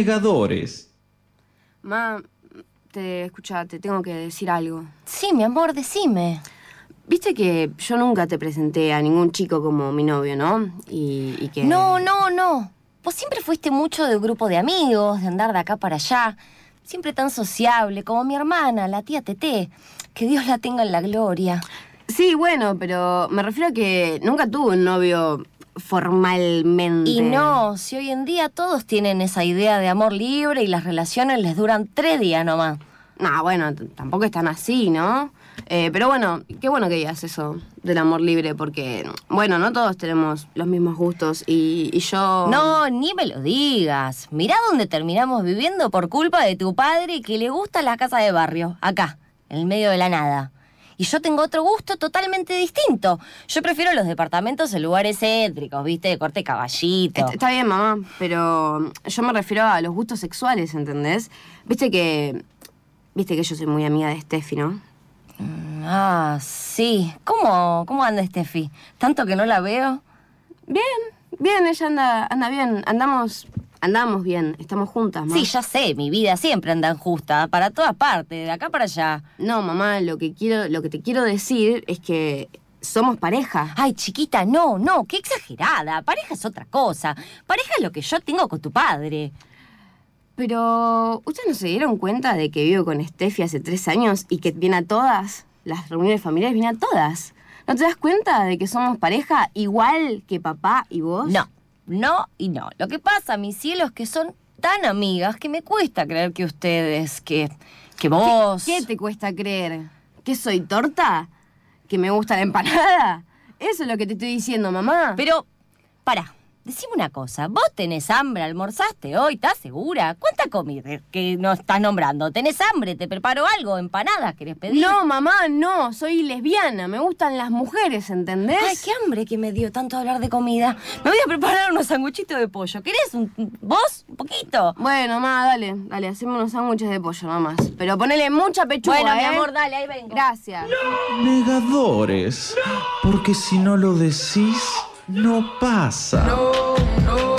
Negadores. Ma, te escucha, te tengo que decir algo. Sí, mi amor, decime. Viste que yo nunca te presenté a ningún chico como mi novio, ¿no? Y, y que. No, no, no. Vos siempre fuiste mucho de grupo de amigos, de andar de acá para allá. Siempre tan sociable, como mi hermana, la tía Tete. Que Dios la tenga en la gloria. Sí, bueno, pero me refiero a que nunca tuve un novio formalmente. Y no, si hoy en día todos tienen esa idea de amor libre y las relaciones les duran tres días nomás. No, bueno, tampoco es tan así, ¿no? Eh, pero bueno, qué bueno que digas eso del amor libre, porque, bueno, no todos tenemos los mismos gustos y, y yo... No, ni me lo digas. Mirá dónde terminamos viviendo por culpa de tu padre que le gusta la casa de barrio, acá, en el medio de la nada. Y yo tengo otro gusto totalmente distinto. Yo prefiero los departamentos en lugares céntricos, ¿viste? De corte caballito. Est- Está bien, mamá, pero yo me refiero a los gustos sexuales, ¿entendés? Viste que... Viste que yo soy muy amiga de Steffi, ¿no? Ah, sí. ¿Cómo, cómo anda Steffi? ¿Tanto que no la veo? Bien, bien, ella anda, anda bien. Andamos, andamos bien, estamos juntas, mamá. Sí, ya sé, mi vida siempre anda justa, para todas partes, de acá para allá. No, mamá, lo que quiero, lo que te quiero decir es que somos pareja. Ay, chiquita, no, no, qué exagerada. Pareja es otra cosa. Pareja es lo que yo tengo con tu padre. Pero, ¿ustedes no se dieron cuenta de que vivo con Steffi hace tres años y que viene a todas? Las reuniones familiares viene a todas. ¿No te das cuenta de que somos pareja igual que papá y vos? No, no y no. Lo que pasa, mis cielos, que son tan amigas que me cuesta creer que ustedes, que, que vos... ¿Qué te cuesta creer? ¿Que soy torta? ¿Que me gusta la empanada? Eso es lo que te estoy diciendo, mamá. Pero, para, decime una cosa. ¿Vos tenés hambre? ¿Almorzaste hoy? ¿Estás segura? ¿Cuánta comida que no estás nombrando? ¿Tenés hambre? ¿Te preparo algo? ¿Empanadas querés pedir? No, mamá, no. Soy lesbiana. Me gustan las mujeres, ¿entendés? Ay, qué hambre que me dio tanto hablar de comida. Me voy a preparar unos sanguchitos de pollo. ¿Querés un, vos? ¿Un poquito? Bueno, mamá, dale, dale, hacemos unos sándwiches de pollo nomás. Pero ponele mucha pechuga, bueno, mi ¿eh? amor, dale, ahí vengo. Gracias. Negadores. Porque si no lo decís, no pasa. no, no,